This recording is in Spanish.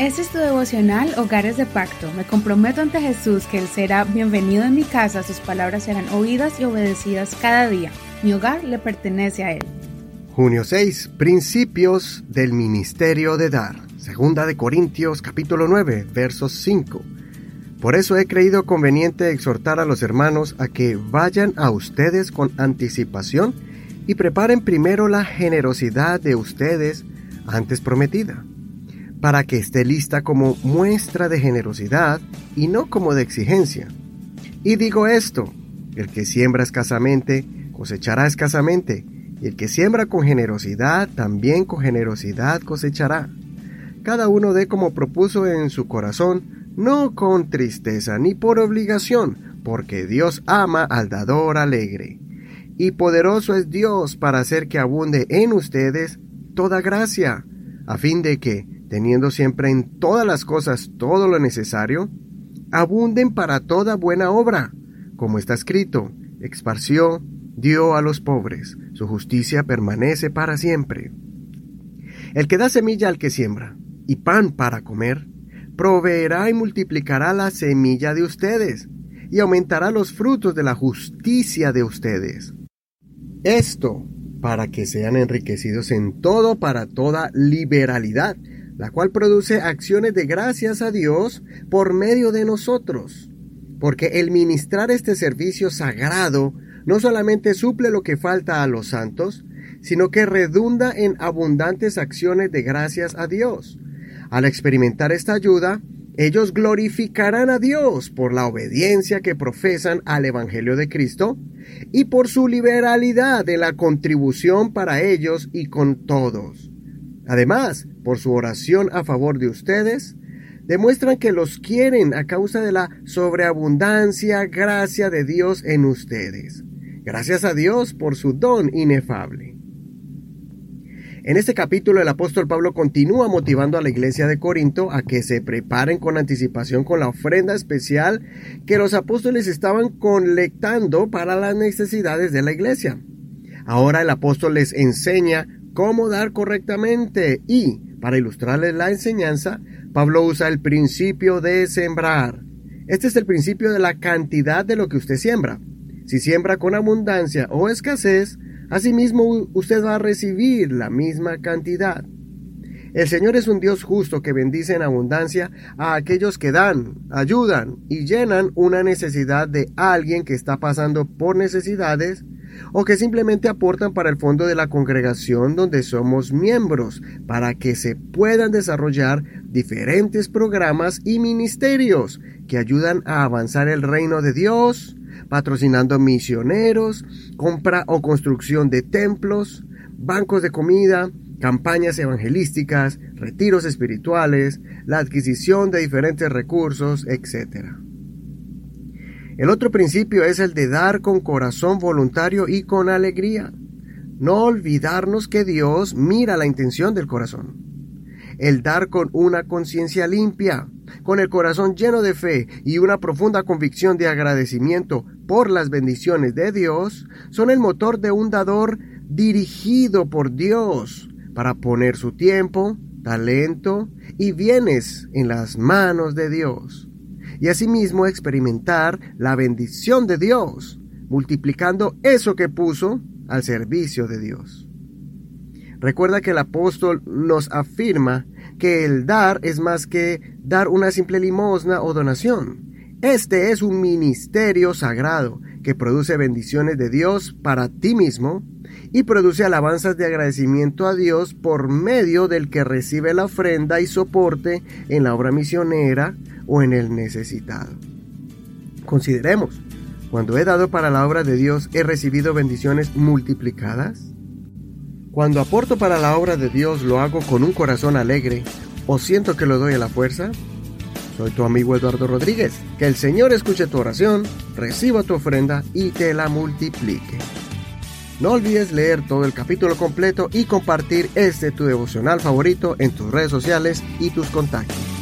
Este es tu devocional Hogares de Pacto. Me comprometo ante Jesús que Él será bienvenido en mi casa, sus palabras serán oídas y obedecidas cada día. Mi hogar le pertenece a Él. Junio 6. Principios del ministerio de dar. Segunda de Corintios capítulo 9, versos 5. Por eso he creído conveniente exhortar a los hermanos a que vayan a ustedes con anticipación y preparen primero la generosidad de ustedes antes prometida para que esté lista como muestra de generosidad y no como de exigencia. Y digo esto, el que siembra escasamente, cosechará escasamente, y el que siembra con generosidad, también con generosidad cosechará. Cada uno dé como propuso en su corazón, no con tristeza ni por obligación, porque Dios ama al dador alegre. Y poderoso es Dios para hacer que abunde en ustedes toda gracia, a fin de que, teniendo siempre en todas las cosas todo lo necesario, abunden para toda buena obra, como está escrito, esparció, dio a los pobres, su justicia permanece para siempre. El que da semilla al que siembra, y pan para comer, proveerá y multiplicará la semilla de ustedes, y aumentará los frutos de la justicia de ustedes. Esto para que sean enriquecidos en todo para toda liberalidad, la cual produce acciones de gracias a Dios por medio de nosotros. Porque el ministrar este servicio sagrado no solamente suple lo que falta a los santos, sino que redunda en abundantes acciones de gracias a Dios. Al experimentar esta ayuda, ellos glorificarán a Dios por la obediencia que profesan al Evangelio de Cristo y por su liberalidad de la contribución para ellos y con todos. Además, por su oración a favor de ustedes, demuestran que los quieren a causa de la sobreabundancia gracia de Dios en ustedes. Gracias a Dios por su don inefable. En este capítulo el apóstol Pablo continúa motivando a la iglesia de Corinto a que se preparen con anticipación con la ofrenda especial que los apóstoles estaban colectando para las necesidades de la iglesia. Ahora el apóstol les enseña cómo dar correctamente y, para ilustrarles la enseñanza, Pablo usa el principio de sembrar. Este es el principio de la cantidad de lo que usted siembra. Si siembra con abundancia o escasez, asimismo usted va a recibir la misma cantidad. El Señor es un Dios justo que bendice en abundancia a aquellos que dan, ayudan y llenan una necesidad de alguien que está pasando por necesidades o que simplemente aportan para el fondo de la congregación donde somos miembros, para que se puedan desarrollar diferentes programas y ministerios que ayudan a avanzar el reino de Dios, patrocinando misioneros, compra o construcción de templos, bancos de comida, campañas evangelísticas, retiros espirituales, la adquisición de diferentes recursos, etc. El otro principio es el de dar con corazón voluntario y con alegría. No olvidarnos que Dios mira la intención del corazón. El dar con una conciencia limpia, con el corazón lleno de fe y una profunda convicción de agradecimiento por las bendiciones de Dios, son el motor de un dador dirigido por Dios para poner su tiempo, talento y bienes en las manos de Dios y asimismo experimentar la bendición de Dios, multiplicando eso que puso al servicio de Dios. Recuerda que el apóstol nos afirma que el dar es más que dar una simple limosna o donación. Este es un ministerio sagrado que produce bendiciones de Dios para ti mismo y produce alabanzas de agradecimiento a Dios por medio del que recibe la ofrenda y soporte en la obra misionera o en el necesitado. Consideremos, cuando he dado para la obra de Dios, ¿he recibido bendiciones multiplicadas? Cuando aporto para la obra de Dios, ¿lo hago con un corazón alegre o siento que lo doy a la fuerza? Soy tu amigo Eduardo Rodríguez. Que el Señor escuche tu oración, reciba tu ofrenda y te la multiplique. No olvides leer todo el capítulo completo y compartir este tu devocional favorito en tus redes sociales y tus contactos.